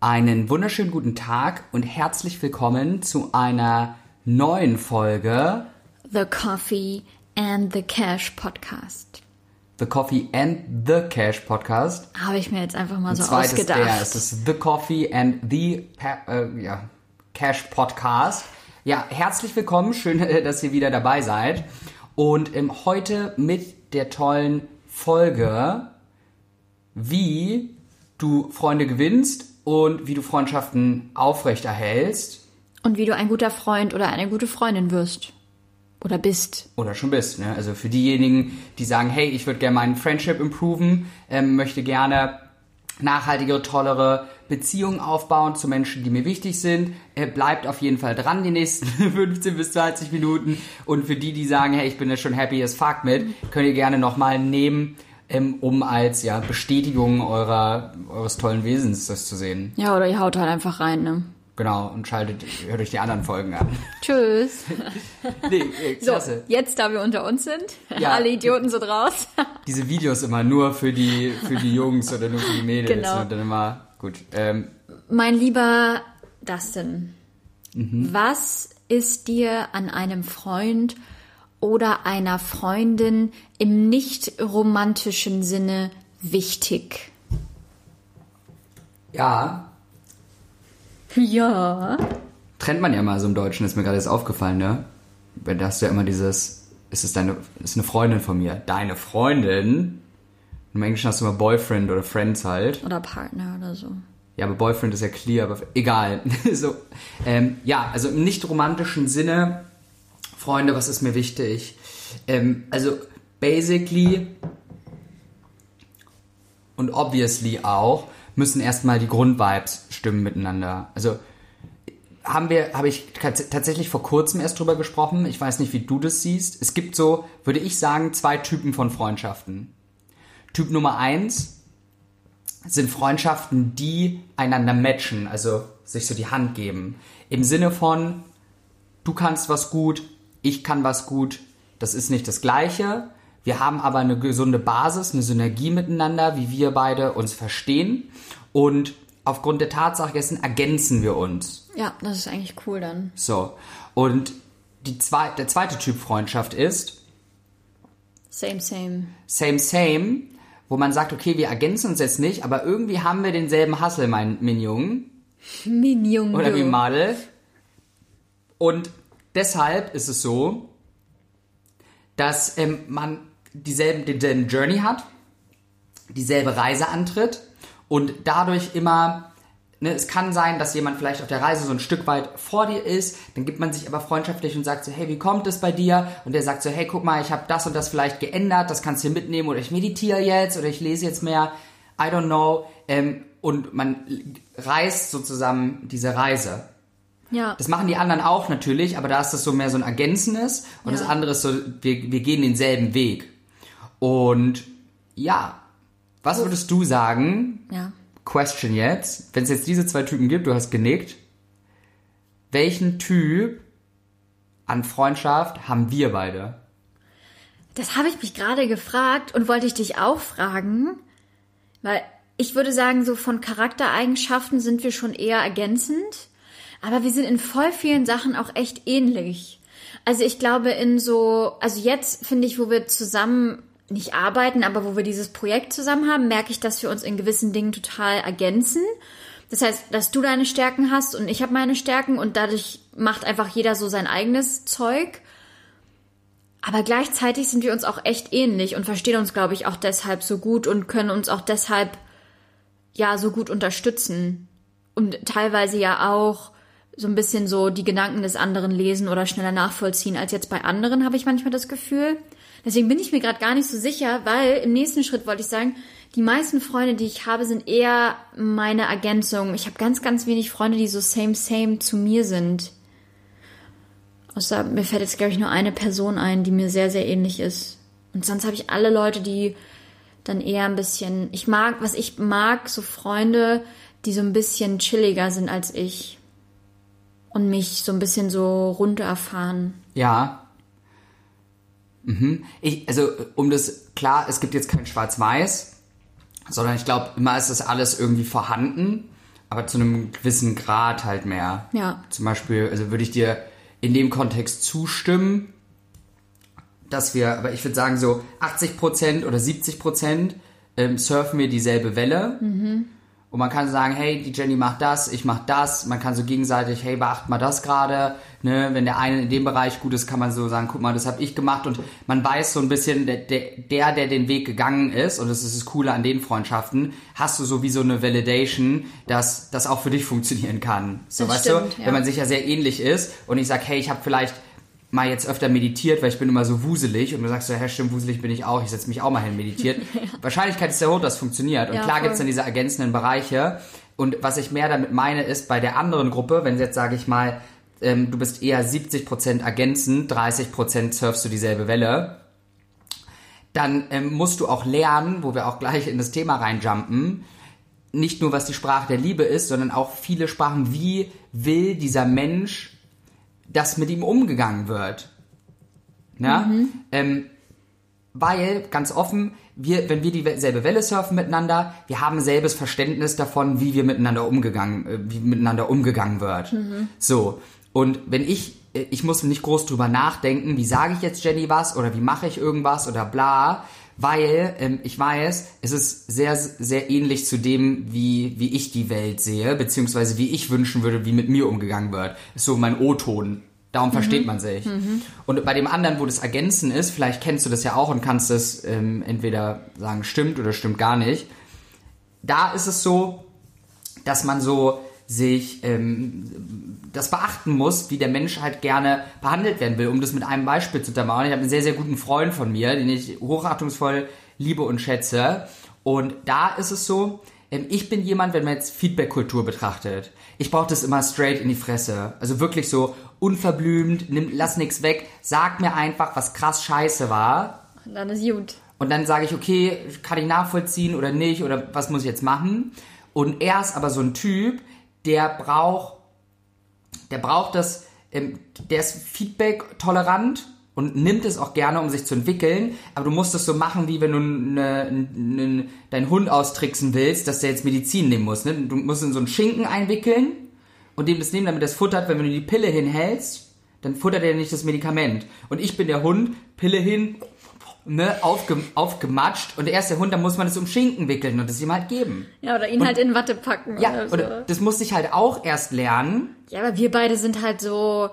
Einen wunderschönen guten Tag und herzlich willkommen zu einer neuen Folge The Coffee and the Cash Podcast. The Coffee and the Cash Podcast. Habe ich mir jetzt einfach mal so Zweites ausgedacht. der es ist The Coffee and the pa äh, ja, Cash Podcast. Ja, herzlich willkommen, schön, dass ihr wieder dabei seid. Und ähm, heute mit der tollen Folge, wie du Freunde gewinnst und wie du Freundschaften aufrechterhältst. Und wie du ein guter Freund oder eine gute Freundin wirst. Oder bist. Oder schon bist. Ne? Also für diejenigen, die sagen, hey, ich würde gerne meinen Friendship improven, ähm, möchte gerne nachhaltigere, tollere Beziehungen aufbauen zu Menschen, die mir wichtig sind. Äh, bleibt auf jeden Fall dran die nächsten 15 bis 20 Minuten. Und für die, die sagen, hey, ich bin da schon happy as fuck mit, könnt ihr gerne nochmal nehmen, ähm, um als ja, Bestätigung eurer, eures tollen Wesens das zu sehen. Ja, oder ihr haut halt einfach rein, ne? Genau, und schaltet, hört euch die anderen Folgen an. Tschüss. Nee, äh, So, jetzt da wir unter uns sind, Ja. alle Idioten sind raus. diese Videos immer nur für die für die Jungs oder nur für die Mädels Genau. und dann immer gut. Ähm, mein lieber Dustin, Mhm. was ist dir an einem Freund oder einer Freundin im nicht romantischen Sinne wichtig? ja, Ja. trennt man ja mal so im Deutschen, ist mir gerade jetzt aufgefallen, ne? Weil da hast du ja immer dieses, ist es deine, ist eine Freundin von mir, deine Freundin. Im Englischen hast du immer Boyfriend oder Friends halt. Oder Partner oder so. Ja, aber Boyfriend ist ja clear, aber egal. so, ähm, ja, also im nicht romantischen Sinne, Freunde, was ist mir wichtig? Ähm, also basically und obviously auch müssen erstmal die Grundvibes stimmen miteinander. Also haben wir, habe ich tats- tatsächlich vor kurzem erst drüber gesprochen. Ich weiß nicht, wie du das siehst. Es gibt so, würde ich sagen, zwei Typen von Freundschaften. Typ Nummer eins sind Freundschaften, die einander matchen, also sich so die Hand geben. Im Sinne von, du kannst was gut, ich kann was gut, das ist nicht das Gleiche. Wir haben aber eine gesunde Basis, eine Synergie miteinander, wie wir beide uns verstehen. Und aufgrund der Tatsache dessen ergänzen wir uns. Ja, das ist eigentlich cool dann. So. Und die zwei, der zweite Typ Freundschaft ist Same, same. same, same, wo man sagt, okay, wir ergänzen uns jetzt nicht, aber irgendwie haben wir denselben Hassel, mein Minjung. Minion. Oder wie Madel. Und deshalb ist es so, dass ähm, man dieselben, denselben Journey hat, dieselbe Reise antritt und dadurch immer, ne, es kann sein, dass jemand vielleicht auf der Reise so ein Stück weit vor dir ist, dann gibt man sich aber freundschaftlich und sagt so, hey, wie kommt es bei dir? Und der sagt so, hey, guck mal, ich habe das und das vielleicht geändert, das kannst du mitnehmen oder ich meditiere jetzt oder ich lese jetzt mehr, I don't know. Ähm, und man reist so zusammen diese Reise. Ja. Das machen die anderen auch natürlich, aber da ist das so mehr so ein Ergänzendes und Ja. das andere ist so, wir, wir gehen denselben Weg. Und ja, was würdest du sagen, ja. Question jetzt, wenn es jetzt diese zwei Typen gibt, du hast genickt, welchen Typ an Freundschaft haben wir beide? Das habe ich mich gerade gefragt und wollte ich dich auch fragen, weil ich würde sagen, so von Charaktereigenschaften sind wir schon eher ergänzend, aber wir sind in voll vielen Sachen auch echt ähnlich. Also ich glaube in so, also jetzt finde ich, wo wir zusammen nicht arbeiten, aber wo wir dieses Projekt zusammen haben, merke ich, dass wir uns in gewissen Dingen total ergänzen. Das heißt, dass du deine Stärken hast und ich habe meine Stärken und dadurch macht einfach jeder so sein eigenes Zeug. Aber gleichzeitig sind wir uns auch echt ähnlich und verstehen uns, glaube ich, auch deshalb so gut und können uns auch deshalb ja so gut unterstützen. Und teilweise ja auch so ein bisschen so die Gedanken des anderen lesen oder schneller nachvollziehen als jetzt bei anderen, habe ich manchmal das Gefühl. Deswegen bin ich mir gerade gar nicht so sicher, weil im nächsten Schritt wollte ich sagen, die meisten Freunde, die ich habe, sind eher meine Ergänzung. Ich habe ganz, ganz wenig Freunde, die so same, same zu mir sind. Außer mir fällt jetzt, glaube ich, nur eine Person ein, die mir sehr, sehr ähnlich ist. Und sonst habe ich alle Leute, die dann eher ein bisschen. Ich mag, was ich mag, so Freunde, die so ein bisschen chilliger sind als ich. Und mich so ein bisschen so runterfahren. Ja. Mhm. Ich, also, um das, klar, es gibt jetzt kein Schwarz-Weiß, sondern ich glaube, immer ist das alles irgendwie vorhanden. aber zu einem gewissen Grad halt mehr. Ja. Zum Beispiel, also würde ich dir in dem Kontext zustimmen, dass wir, aber ich würde sagen so 80% oder 70% ähm, surfen wir dieselbe Welle. Und man kann sagen, hey, die Jenny macht das, ich mach das. Man kann so gegenseitig, hey, beacht mal das gerade. Ne? Wenn der eine in dem Bereich gut ist, kann man so sagen, guck mal, das habe ich gemacht. Und man weiß so ein bisschen, der, der, der den Weg gegangen ist, und das ist das Coole an den Freundschaften, hast du so wie so eine Validation, dass das auch für dich funktionieren kann. So, Das weißt stimmt, du, ja. wenn man sich ja sehr ähnlich ist und ich sag, hey, ich habe vielleicht mal jetzt öfter meditiert, weil ich bin immer so wuselig und du sagst so, hey, stimmt, wuselig bin ich auch, ich setze mich auch mal hin, meditiert. Wahrscheinlichkeit ist sehr hoch, dass es funktioniert. Und Ja, klar voll. gibt's dann diese ergänzenden Bereiche. Und was ich mehr damit meine, ist bei der anderen Gruppe, wenn jetzt sage ich mal, ähm, du bist eher 70% ergänzend, 30% surfst du dieselbe Welle, dann ähm, musst du auch lernen, wo wir auch gleich in das Thema reinjumpen, nicht nur was die Sprache der Liebe ist, sondern auch viele Sprachen, wie will dieser Mensch, dass mit ihm umgegangen wird. Ja? Ähm, weil, ganz offen, wir, wenn wir dieselbe Welle surfen miteinander, wir haben selbes Verständnis davon, wie wir miteinander umgegangen, äh, wie miteinander umgegangen wird. So. Und wenn ich, äh, ich muss nicht groß drüber nachdenken, wie sage ich jetzt Jenny was oder wie mache ich irgendwas oder bla, weil ähm, ich weiß, es ist sehr, sehr ähnlich zu dem, wie, wie ich die Welt sehe, beziehungsweise wie ich wünschen würde, wie mit mir umgegangen wird. Ist so mein O-Ton. Darum versteht man sich. Und bei dem anderen, wo das Ergänzen ist, vielleicht kennst du das ja auch und kannst es ähm, entweder sagen, stimmt oder stimmt gar nicht. Da ist es so, dass man so sich ähm, das beachten muss, wie der Mensch halt gerne behandelt werden will, um das mit einem Beispiel zu untermauern. Ich habe einen sehr, sehr guten Freund von mir, den ich hochachtungsvoll liebe und schätze. Und da ist es so, ähm, ich bin jemand, wenn man jetzt Feedback-Kultur betrachtet, ich brauche das immer straight in die Fresse. Also wirklich so unverblümt, nimm, lass nichts weg, sag mir einfach, was krass scheiße war. Und dann ist gut. Und dann sage ich, okay, kann ich nachvollziehen oder nicht oder was muss ich jetzt machen? Und er ist aber so ein Typ, der braucht, der braucht das, ähm, der ist Feedback tolerant und nimmt es auch gerne, um sich zu entwickeln. Aber du musst es so machen, wie wenn du ne, ne, deinen Hund austricksen willst, dass der jetzt Medizin nehmen muss. Ne? Du musst in so einen Schinken einwickeln und dem das nehmen, damit das futtert. Wenn du die Pille hinhältst, dann futtert er nicht das Medikament. Und ich bin der Hund, Pille hin, ne, aufge, aufgematscht und er ist der Hund, dann muss man es um Schinken wickeln und es ihm halt geben. Ja, oder ihn halt in Watte packen. Ja, oder so. oder das musste ich halt auch erst lernen. ja, aber wir beide sind halt so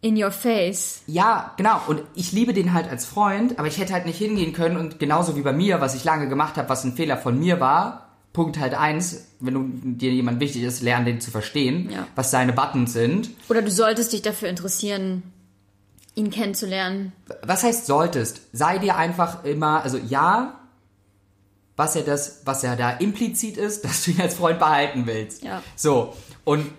in your face. Ja, genau. Und ich liebe den halt als Freund, aber ich hätte halt nicht hingehen können und genauso wie bei mir, was ich lange gemacht habe, was ein Fehler von mir war. Punkt halt eins, wenn du, dir jemand wichtig ist, lern den zu verstehen, Ja. was seine Buttons sind. Oder du solltest dich dafür interessieren, ihn kennenzulernen. Was heißt solltest? Sei dir einfach immer, also ja, was ja das, was ja da implizit ist, dass du ihn als Freund behalten willst. Ja. So. Und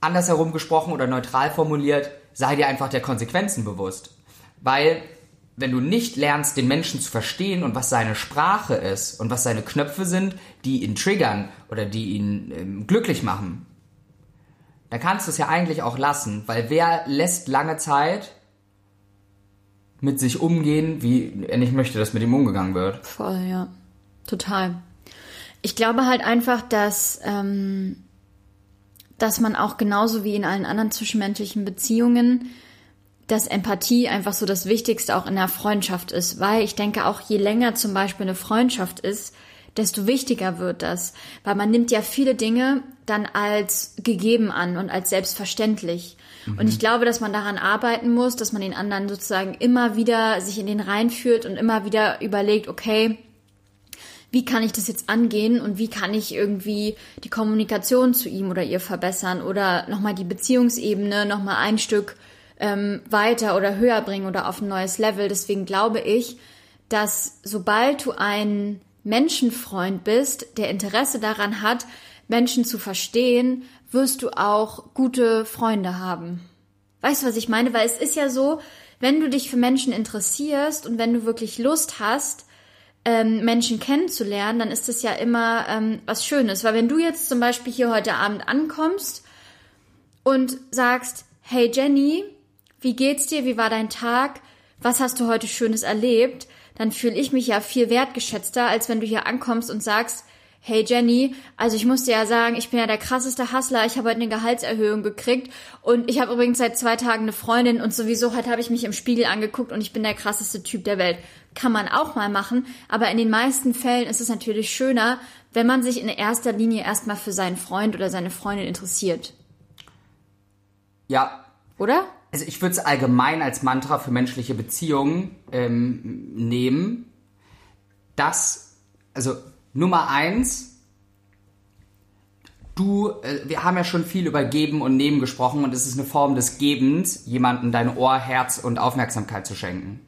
andersherum gesprochen oder neutral formuliert, sei dir einfach der Konsequenzen bewusst. Weil, wenn du nicht lernst, den Menschen zu verstehen und was seine Sprache ist und was seine Knöpfe sind, die ihn triggern oder die ihn ähm, glücklich machen, dann kannst du es ja eigentlich auch lassen, weil wer lässt lange Zeit mit sich umgehen, wie er nicht möchte, dass mit ihm umgegangen wird. Voll, ja. Total. Ich glaube halt einfach, dass, ähm, dass man auch genauso wie in allen anderen zwischenmenschlichen Beziehungen, dass Empathie einfach so das Wichtigste auch in der Freundschaft ist. Weil ich denke auch, je länger zum Beispiel eine Freundschaft ist, desto wichtiger wird das. Weil man nimmt ja viele Dinge dann als gegeben an und als selbstverständlich. Und ich glaube, dass man daran arbeiten muss, dass man den anderen sozusagen immer wieder sich in den reinfühlt und immer wieder überlegt, okay, wie kann ich das jetzt angehen und wie kann ich irgendwie die Kommunikation zu ihm oder ihr verbessern oder nochmal die Beziehungsebene nochmal ein Stück ähm, weiter oder höher bringen oder auf ein neues Level. Deswegen glaube ich, dass sobald du ein Menschenfreund bist, der Interesse daran hat, Menschen zu verstehen, wirst du auch gute Freunde haben. Weißt du, was ich meine? Weil es ist ja so, wenn du dich für Menschen interessierst und wenn du wirklich Lust hast, ähm, Menschen kennenzulernen, dann ist das ja immer ähm, was Schönes. Weil wenn du jetzt zum Beispiel hier heute Abend ankommst und sagst, hey Jenny, wie geht's dir? Wie war dein Tag? Was hast du heute Schönes erlebt? Dann fühle ich mich ja viel wertgeschätzter, als wenn du hier ankommst und sagst, hey Jenny, also ich muss dir ja sagen, ich bin ja der krasseste Hustler, ich habe heute eine Gehaltserhöhung gekriegt und ich habe übrigens seit zwei Tagen eine Freundin und sowieso heute habe ich mich im Spiegel angeguckt und ich bin der krasseste Typ der Welt. Kann man auch mal machen, aber in den meisten Fällen ist es natürlich schöner, wenn man sich in erster Linie erstmal für seinen Freund oder seine Freundin interessiert. Ja, Oder? Also ich würde es allgemein als Mantra für menschliche Beziehungen ähm, nehmen, dass, also Nummer eins, du, äh, wir haben ja schon viel über Geben und Nehmen gesprochen und es ist eine Form des Gebens, jemandem dein Ohr, Herz und Aufmerksamkeit zu schenken.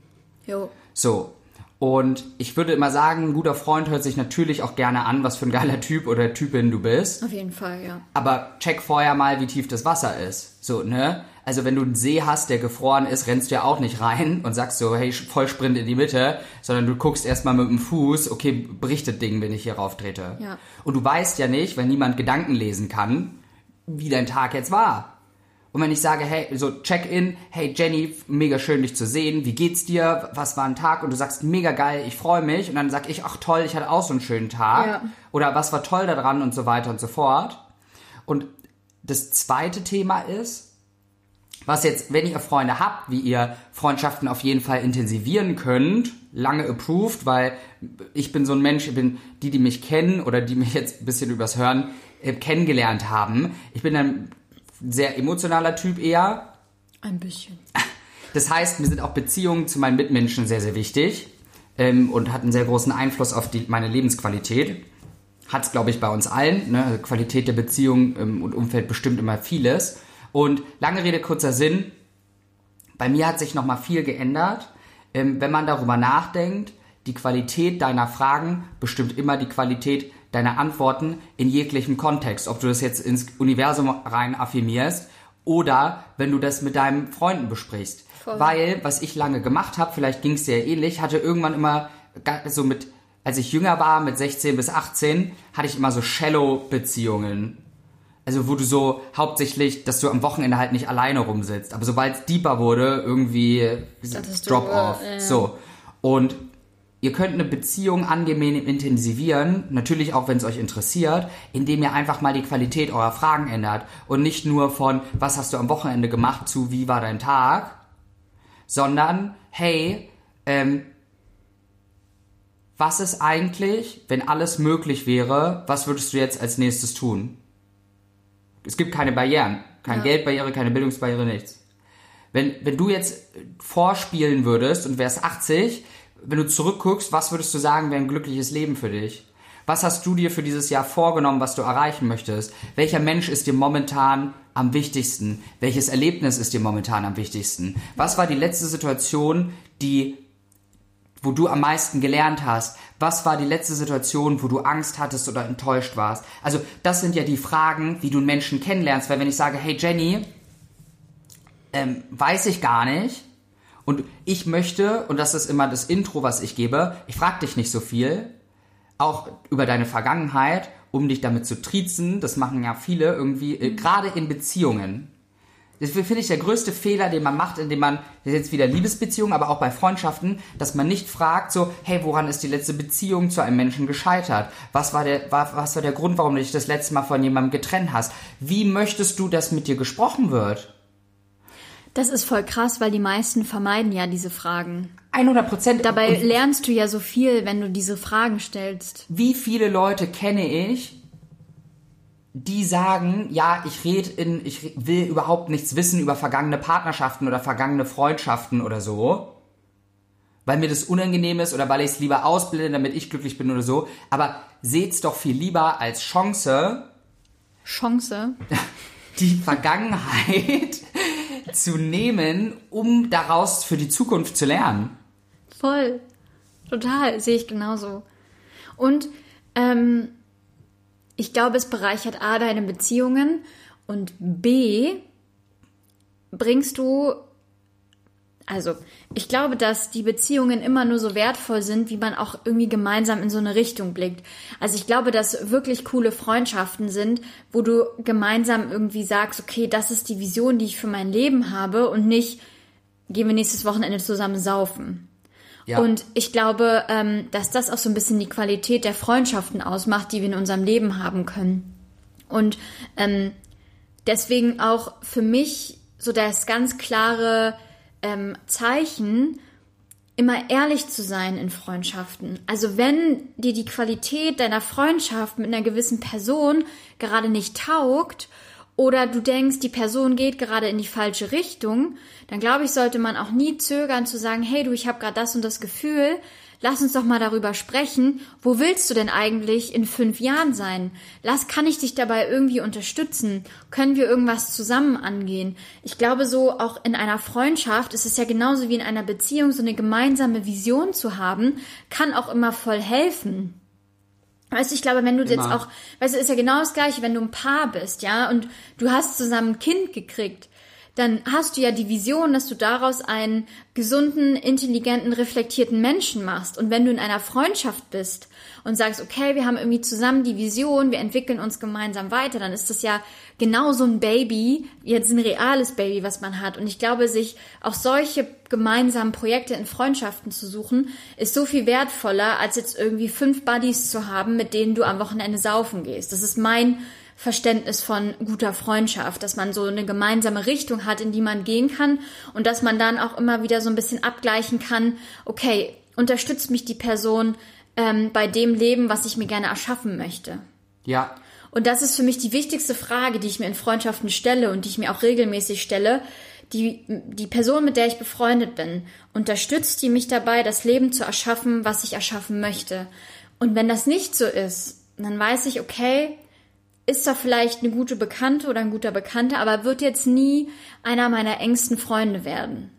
Jo. So. Und ich würde immer sagen, ein guter Freund hört sich natürlich auch gerne an, was für ein geiler Typ oder Typin du bist. Auf jeden Fall, ja. Aber check vorher mal, wie tief das Wasser ist. So, ne? Also wenn du einen See hast, der gefroren ist, rennst du ja auch nicht rein und sagst so, hey, Vollsprint in die Mitte, sondern du guckst erstmal mit dem Fuß, okay, bricht das Ding, wenn ich hier rauf trete. Ja. Und du weißt ja nicht, wenn niemand Gedanken lesen kann, wie dein Tag jetzt war. Und wenn ich sage, hey, so Check-in, hey Jenny, mega schön dich zu sehen, wie geht's dir, was war ein Tag? Und du sagst, mega geil, ich freue mich. Und dann sag ich, ach toll, ich hatte auch so einen schönen Tag. Ja. Oder was war toll daran und so weiter und so fort. Und das zweite Thema ist, was jetzt, wenn ihr Freunde habt, wie ihr Freundschaften auf jeden Fall intensivieren könnt, lange approved, weil ich bin so ein Mensch, ich bin die, die mich kennen oder die mich jetzt ein bisschen übers Hören äh, kennengelernt haben. Ich bin ein sehr emotionaler Typ eher. Ein bisschen. Das heißt, mir sind auch Beziehungen zu meinen Mitmenschen sehr, sehr wichtig ähm, und hat einen sehr großen Einfluss auf die, meine Lebensqualität. Hat es, glaube ich, bei uns allen. Ne? Qualität der Beziehung ähm, und Umfeld bestimmt immer vieles. Und lange Rede, kurzer Sinn. Bei mir hat sich nochmal viel geändert. Ähm, wenn man darüber nachdenkt, die Qualität deiner Fragen bestimmt immer die Qualität deiner Antworten in jeglichem Kontext. Ob du das jetzt ins Universum rein affirmierst oder wenn du das mit deinen Freunden besprichst. Voll. Weil, was ich lange gemacht habe, vielleicht ging es dir ja ähnlich, hatte irgendwann immer so mit, als ich jünger war, mit 16 bis 18, hatte ich immer so Shallow-Beziehungen. Also wo du so hauptsächlich, dass du am Wochenende halt nicht alleine rumsitzt. Aber sobald es deeper wurde, irgendwie Drop-off. äh, ja. So. Und ihr könnt eine Beziehung angenehm intensivieren, natürlich auch wenn es euch interessiert, indem ihr einfach mal die Qualität eurer Fragen ändert. Und nicht nur von, was hast du am Wochenende gemacht, zu, wie war dein Tag, sondern, hey, ähm, was ist eigentlich, wenn alles möglich wäre, was würdest du jetzt als nächstes tun? Es gibt keine Barrieren. Keine Ja. Geldbarriere, keine Bildungsbarriere, nichts. Wenn, wenn du jetzt vorspielen würdest und wärst 80, wenn du zurückguckst, was würdest du sagen, wäre ein glückliches Leben für dich? Was hast du dir für dieses Jahr vorgenommen, was du erreichen möchtest? Welcher Mensch ist dir momentan am wichtigsten? Welches Erlebnis ist dir momentan am wichtigsten? Was war die letzte Situation, die wo du am meisten gelernt hast? Was war die letzte Situation, wo du Angst hattest oder enttäuscht warst? Also das sind ja die Fragen, wie du einen Menschen kennenlernst. Weil wenn ich sage, hey Jenny, ähm, weiß ich gar nicht und ich möchte, und das ist immer das Intro, was ich gebe, ich frage dich nicht so viel, auch über deine Vergangenheit, um dich damit zu triezen. Das machen ja viele irgendwie, äh, gerade in Beziehungen. Das finde ich der größte Fehler, den man macht, indem man, jetzt wieder Liebesbeziehungen, aber auch bei Freundschaften, dass man nicht fragt so, hey, woran ist die letzte Beziehung zu einem Menschen gescheitert? Was war der, war, was war der Grund, warum du dich das letzte Mal von jemandem getrennt hast? Wie möchtest du, dass mit dir gesprochen wird? Das ist voll krass, weil die meisten vermeiden ja diese Fragen. 100 Prozent. Dabei lernst du ja so viel, wenn du diese Fragen stellst. wie viele Leute kenne ich, die sagen, ja, ich red in, ich will überhaupt nichts wissen über vergangene Partnerschaften oder vergangene Freundschaften oder so, weil mir das unangenehm ist oder weil ich es lieber ausblende, damit ich glücklich bin oder so. Aber seht's doch viel lieber als Chance, Chance. die Vergangenheit zu nehmen, um daraus für die Zukunft zu lernen. Voll. Total, sehe ich genauso. Und ähm, ich glaube, es bereichert A deine Beziehungen und B bringst du, also ich glaube, dass die Beziehungen immer nur so wertvoll sind, wie man auch irgendwie gemeinsam in so eine Richtung blickt. Also ich glaube, dass wirklich coole Freundschaften sind, wo du gemeinsam irgendwie sagst, okay, das ist die Vision, die ich für mein Leben habe und nicht, gehen wir nächstes Wochenende zusammen saufen. Ja. Und ich glaube, ähm, dass das auch so ein bisschen die Qualität der Freundschaften ausmacht, die wir in unserem Leben haben können. Und ähm, deswegen auch für mich so das ganz klare ähm, Zeichen, immer ehrlich zu sein in Freundschaften. Also wenn dir die Qualität deiner Freundschaft mit einer gewissen Person gerade nicht taugt oder du denkst, die Person geht gerade in die falsche Richtung, dann glaube ich, sollte man auch nie zögern zu sagen, hey du, ich habe gerade das und das Gefühl, lass uns doch mal darüber sprechen, wo willst du denn eigentlich in fünf Jahren sein? Lass, kann ich dich dabei irgendwie unterstützen? Können wir irgendwas zusammen angehen? Ich glaube, so auch in einer Freundschaft ist es ja genauso wie in einer Beziehung, so eine gemeinsame Vision zu haben, kann auch immer voll helfen. Weißt du, ich glaube, wenn du jetzt Immer. auch, weißt du, ist ja genau das gleiche, wenn du ein Paar bist, ja, und du hast zusammen ein Kind gekriegt, dann hast du ja die Vision, dass du daraus einen gesunden, intelligenten, reflektierten Menschen machst. Und wenn du in einer Freundschaft bist und sagst, okay, wir haben irgendwie zusammen die Vision, wir entwickeln uns gemeinsam weiter, dann ist das ja genau so ein Baby, jetzt ein reales Baby, was man hat. Und ich glaube, sich auch solche gemeinsamen Projekte in Freundschaften zu suchen, ist so viel wertvoller, als jetzt irgendwie fünf Buddies zu haben, mit denen du am Wochenende saufen gehst. Das ist mein Verständnis von guter Freundschaft, dass man so eine gemeinsame Richtung hat, in die man gehen kann und dass man dann auch immer wieder so ein bisschen abgleichen kann, okay, unterstützt mich die Person ähm, bei dem Leben, was ich mir gerne erschaffen möchte. Ja, Und das ist für mich die wichtigste Frage, die ich mir in Freundschaften stelle und die ich mir auch regelmäßig stelle. Die, die Person, mit der ich befreundet bin, unterstützt die mich dabei, das Leben zu erschaffen, was ich erschaffen möchte. Und wenn das nicht so ist, dann weiß ich, okay, ist da vielleicht eine gute Bekannte oder ein guter Bekannter, aber wird jetzt nie einer meiner engsten Freunde werden.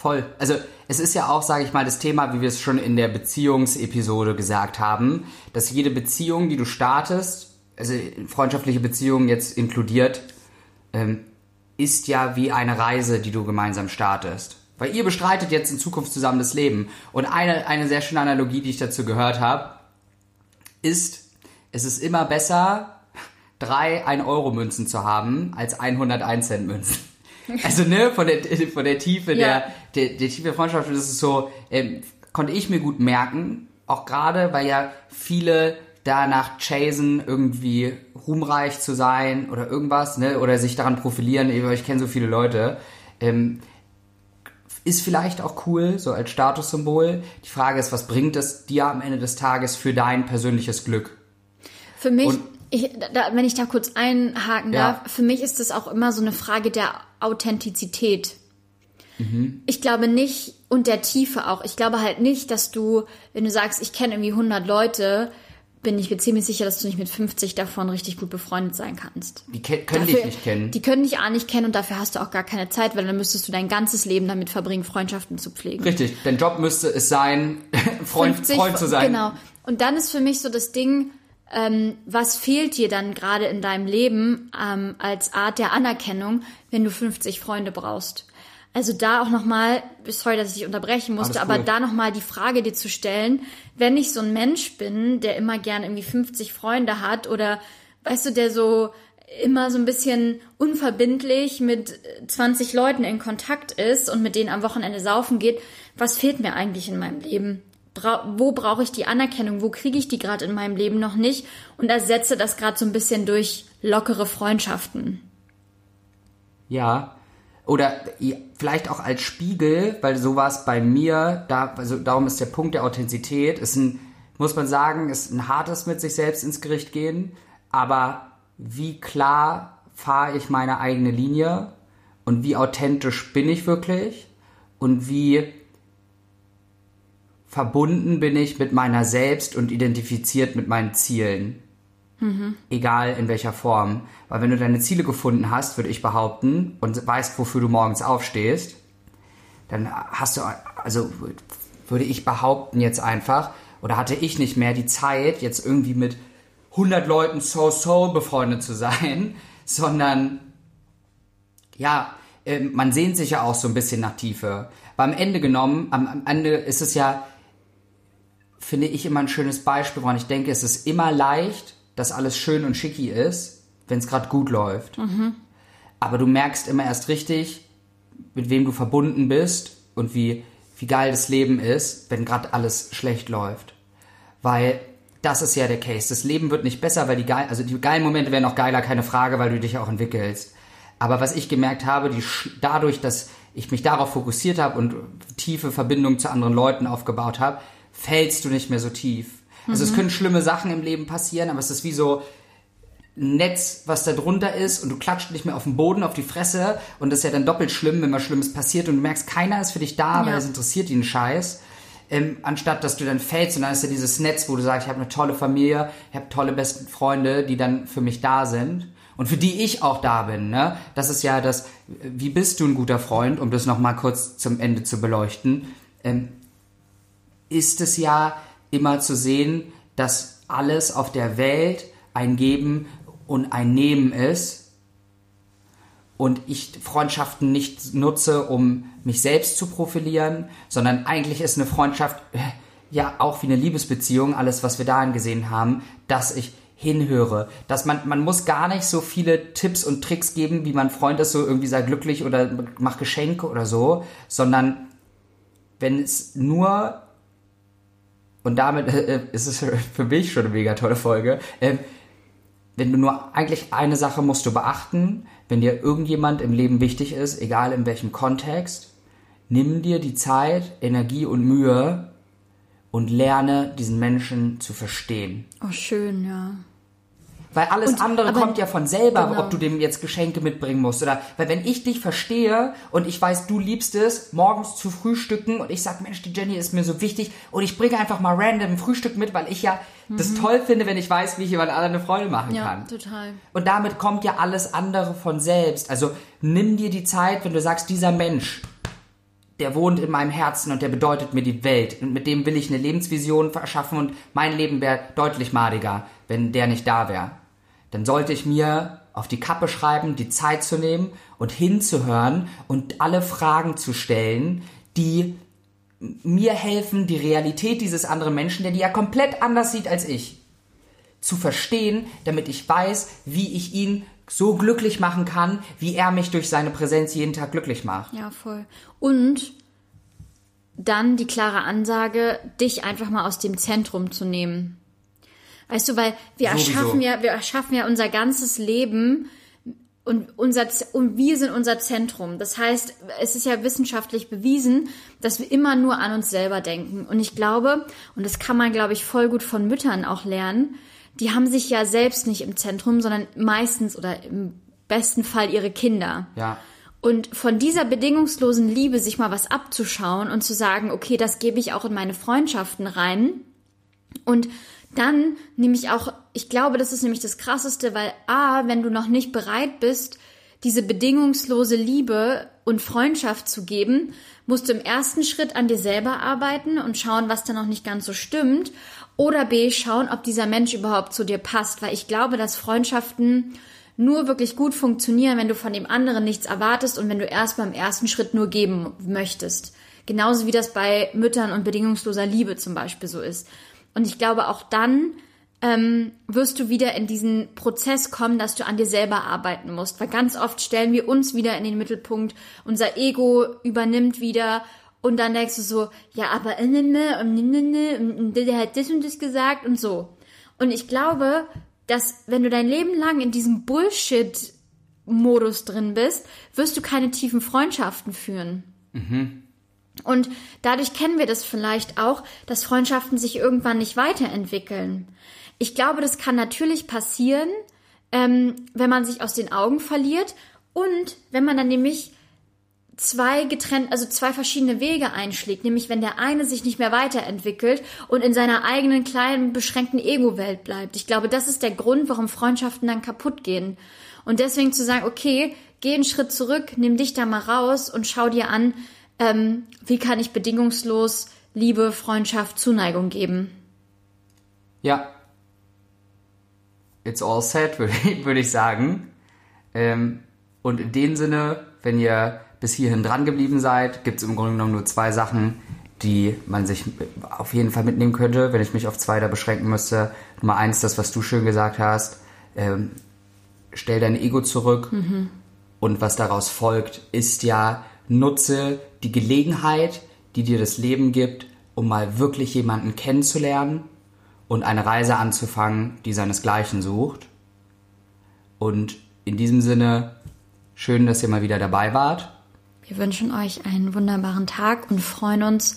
Voll. Also es ist ja auch, sage ich mal, das Thema, wie wir es schon in der Beziehungsepisode gesagt haben, dass jede Beziehung, die du startest, also freundschaftliche Beziehungen jetzt inkludiert, ähm, ist ja wie eine Reise, die du gemeinsam startest. Weil ihr bestreitet jetzt in Zukunft zusammen das Leben. Und eine, eine sehr schöne Analogie, die ich dazu gehört habe, ist, es ist immer besser, drei 1-Euro-Münzen zu haben, als 101-Cent-Münzen. Also, ne, von der, von der Tiefe Ja. der, der, der Tiefe der Freundschaft, das ist so, ähm, konnte ich mir gut merken, auch gerade, weil ja viele danach chasen, irgendwie ruhmreich zu sein oder irgendwas, ne, oder sich daran profilieren, ich ich kenne so viele Leute, ähm, ist vielleicht auch cool, so als Statussymbol. Die Frage ist, was bringt es dir am Ende des Tages für dein persönliches Glück? Für mich, Und- ich, da, wenn ich da kurz einhaken Ja. darf, für mich ist es auch immer so eine Frage der Authentizität. Ich glaube nicht, und der Tiefe auch, ich glaube halt nicht, dass du, wenn du sagst, ich kenne irgendwie 100 Leute, bin ich mir ziemlich sicher, dass du nicht mit 50 davon richtig gut befreundet sein kannst. Die können dich nicht kennen. Die können dich A nicht kennen und dafür hast du auch gar keine Zeit, weil dann müsstest du dein ganzes Leben damit verbringen, Freundschaften zu pflegen. Richtig, dein Job müsste es sein, Freund, 50 Freund zu sein. Genau. Und dann ist für mich so das Ding, ähm, was fehlt dir dann gerade in deinem Leben ähm, als Art der Anerkennung, wenn du 50 Freunde brauchst? Also da auch nochmal, sorry, dass ich dich unterbrechen musste, cool. aber da nochmal die Frage dir zu stellen, wenn ich so ein Mensch bin, der immer gern irgendwie 50 Freunde hat oder, weißt du, der so immer so ein bisschen unverbindlich mit 20 Leuten in Kontakt ist und mit denen am Wochenende saufen geht, was fehlt mir eigentlich in meinem Leben? Bra wo brauche ich die Anerkennung? Wo kriege ich die gerade in meinem Leben noch nicht? Und ersetze das gerade so ein bisschen durch lockere Freundschaften. Ja. Oder vielleicht auch als Spiegel, weil so war es bei mir, da, also darum ist der Punkt der Authentizität, ist ein, muss man sagen, ist ein hartes mit sich selbst ins Gericht gehen, aber wie klar fahre ich meine eigene Linie und wie authentisch bin ich wirklich und wie verbunden bin ich mit meiner selbst und identifiziert mit meinen Zielen. Egal in welcher Form. Weil wenn du deine Ziele gefunden hast, würde ich behaupten, und weißt, wofür du morgens aufstehst, dann hast du, also würde ich behaupten jetzt einfach, oder hatte ich nicht mehr die Zeit, jetzt irgendwie mit 100 Leuten so-so befreundet zu sein, sondern ja, ähm, man sehnt sich ja auch so ein bisschen nach Tiefe. Aber am Ende genommen, am, am Ende ist es ja, finde ich immer ein schönes Beispiel, woran ich denke, es ist immer leicht, dass alles schön und schicki ist, wenn es gerade gut läuft. Aber du merkst immer erst richtig, mit wem du verbunden bist und wie wie geil das Leben ist, wenn gerade alles schlecht läuft. Weil das ist ja der Case. Das Leben wird nicht besser, weil die geil, also die geilen Momente werden auch geiler, keine Frage, weil du dich auch entwickelst. Aber was ich gemerkt habe, die, dadurch, dass ich mich darauf fokussiert habe und tiefe Verbindungen zu anderen Leuten aufgebaut habe, fällst du nicht mehr so tief. Also mhm. es können schlimme Sachen im Leben passieren, aber es ist wie so ein Netz, was da drunter ist und du klatscht nicht mehr auf den Boden, auf die Fresse und das ist ja dann doppelt schlimm, wenn was Schlimmes passiert und du merkst, keiner ist für dich da, ja. weil es interessiert ihn Scheiß. Ähm, anstatt dass du dann fällst und dann ist ja dieses Netz, wo du sagst, ich habe eine tolle Familie, ich habe tolle besten Freunde, die dann für mich da sind und für die ich auch da bin. Ne? Das ist ja das, wie bist du ein guter Freund, um das nochmal kurz zum Ende zu beleuchten, ähm, ist es ja immer zu sehen, dass alles auf der Welt ein Geben und ein Nehmen ist und ich Freundschaften nicht nutze, um mich selbst zu profilieren, sondern eigentlich ist eine Freundschaft äh, ja auch wie eine Liebesbeziehung, alles was wir darin gesehen haben, dass ich hinhöre, dass man man muss gar nicht so viele Tipps und Tricks geben, wie man Freund ist, so irgendwie sei glücklich oder mach Geschenke oder so, sondern wenn es nur und damit äh, ist es für mich schon eine mega tolle Folge. Äh, wenn du nur eigentlich eine Sache musst du beachten, wenn dir irgendjemand im Leben wichtig ist, egal in welchem Kontext, nimm dir die Zeit, Energie und Mühe und lerne diesen Menschen zu verstehen. Oh, schön, ja. Weil alles und, andere kommt ja von selber, genau. ob du dem jetzt Geschenke mitbringen musst oder weil wenn ich dich verstehe und ich weiß, du liebst es, morgens zu frühstücken und ich sag, Mensch, die Jenny ist mir so wichtig und ich bringe einfach mal random Frühstück mit, weil ich ja mhm. das toll finde, wenn ich weiß, wie ich jemand anderen eine Freude machen ja, kann. total. Und damit kommt ja alles andere von selbst. Also nimm dir die Zeit, wenn du sagst, dieser Mensch, der wohnt in meinem Herzen und der bedeutet mir die Welt. Und mit dem will ich eine Lebensvision verschaffen und mein Leben wäre deutlich madiger, wenn der nicht da wäre dann sollte ich mir auf die Kappe schreiben, die Zeit zu nehmen und hinzuhören und alle Fragen zu stellen, die mir helfen, die Realität dieses anderen Menschen, der die ja komplett anders sieht als ich, zu verstehen, damit ich weiß, wie ich ihn so glücklich machen kann, wie er mich durch seine Präsenz jeden Tag glücklich macht. Ja, voll. Und dann die klare Ansage, dich einfach mal aus dem Zentrum zu nehmen. Weißt du, weil wir Sowieso. erschaffen ja, wir erschaffen ja unser ganzes Leben und unser und wir sind unser Zentrum. Das heißt, es ist ja wissenschaftlich bewiesen, dass wir immer nur an uns selber denken. Und ich glaube, und das kann man, glaube ich, voll gut von Müttern auch lernen, die haben sich ja selbst nicht im Zentrum, sondern meistens oder im besten Fall ihre Kinder. Ja. Und von dieser bedingungslosen Liebe sich mal was abzuschauen und zu sagen, okay, das gebe ich auch in meine Freundschaften rein. Und dann nehme ich auch, ich glaube, das ist nämlich das Krasseste, weil A, wenn du noch nicht bereit bist, diese bedingungslose Liebe und Freundschaft zu geben, musst du im ersten Schritt an dir selber arbeiten und schauen, was da noch nicht ganz so stimmt. Oder B, schauen, ob dieser Mensch überhaupt zu dir passt, weil ich glaube, dass Freundschaften nur wirklich gut funktionieren, wenn du von dem anderen nichts erwartest und wenn du erst beim ersten Schritt nur geben möchtest. Genauso wie das bei Müttern und bedingungsloser Liebe zum Beispiel so ist. Und ich glaube, auch dann ähm, wirst du wieder in diesen Prozess kommen, dass du an dir selber arbeiten musst. Weil ganz oft stellen wir uns wieder in den Mittelpunkt, unser Ego übernimmt wieder und dann denkst du so, ja, aber der hat das und das gesagt und so. Und ich glaube, dass wenn du dein Leben lang in diesem Bullshit-Modus drin bist, wirst du keine tiefen Freundschaften führen. Mhm. Und dadurch kennen wir das vielleicht auch, dass Freundschaften sich irgendwann nicht weiterentwickeln. Ich glaube, das kann natürlich passieren, ähm, wenn man sich aus den Augen verliert und wenn man dann nämlich zwei getrennt, also zwei verschiedene Wege einschlägt, nämlich wenn der eine sich nicht mehr weiterentwickelt und in seiner eigenen kleinen beschränkten Ego-Welt bleibt. Ich glaube, das ist der Grund, warum Freundschaften dann kaputt gehen. Und deswegen zu sagen, okay, geh einen Schritt zurück, nimm dich da mal raus und schau dir an, ähm, wie kann ich bedingungslos Liebe, Freundschaft, Zuneigung geben? Ja. It's all set, würde ich, sagen. Ähm, und in dem Sinne, wenn ihr bis hierhin dran geblieben seid, gibt es im Grunde genommen nur zwei Sachen, die man sich auf jeden Fall mitnehmen könnte, wenn ich mich auf zwei da beschränken müsste. Nummer eins, das, was du schön gesagt hast, ähm, stell dein Ego zurück. Mhm. Und was daraus folgt, ist ja, nutze die Gelegenheit, die dir das Leben gibt, um mal wirklich jemanden kennenzulernen und eine Reise anzufangen, die seinesgleichen sucht. Und in diesem Sinne, schön, dass ihr mal wieder dabei wart. Wir wünschen euch einen wunderbaren Tag und freuen uns,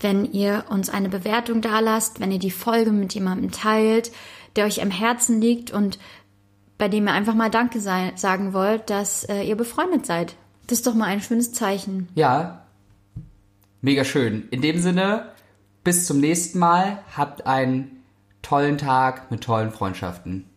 wenn ihr uns eine Bewertung dalasst, wenn ihr die Folge mit jemandem teilt, der euch am Herzen liegt und bei dem ihr einfach mal Danke sagen wollt, dass äh, ihr befreundet seid. Das ist doch mal ein schönes Zeichen. Ja, mega schön. In dem Sinne, bis zum nächsten Mal. Habt einen tollen Tag mit tollen Freundschaften.